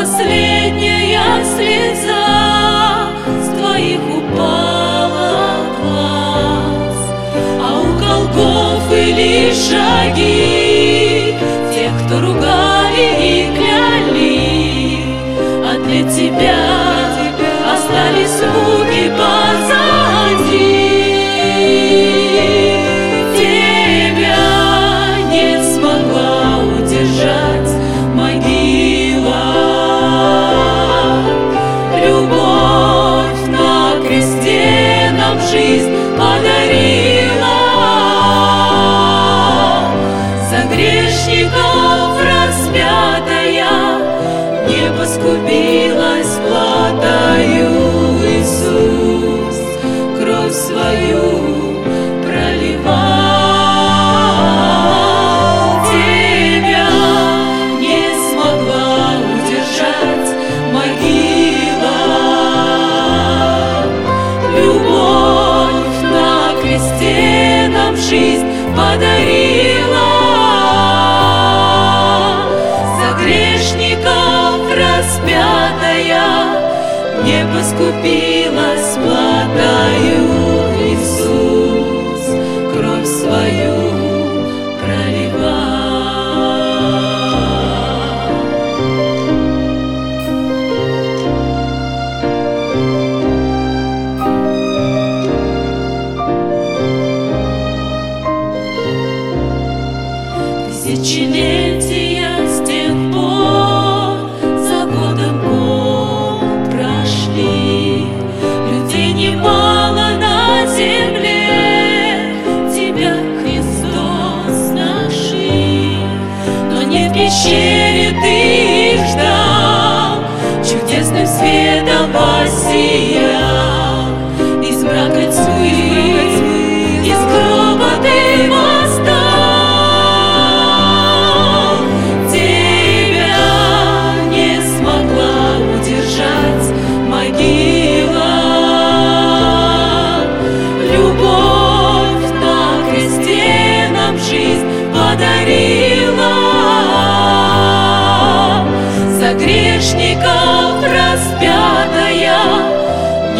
последняя слеза с твоих упала глаз, а у колгов или шаги тех, кто ругали и кляли, а для тебя остались жизнь подарила. За грешников распятая не поскупилась платою.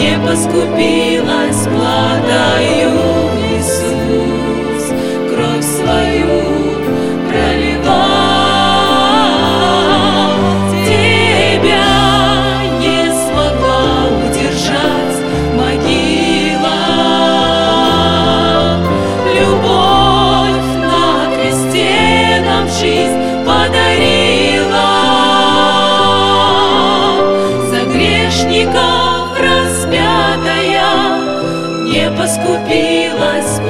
не поскупилась, подаю Иисус кровь свою. поскупилась.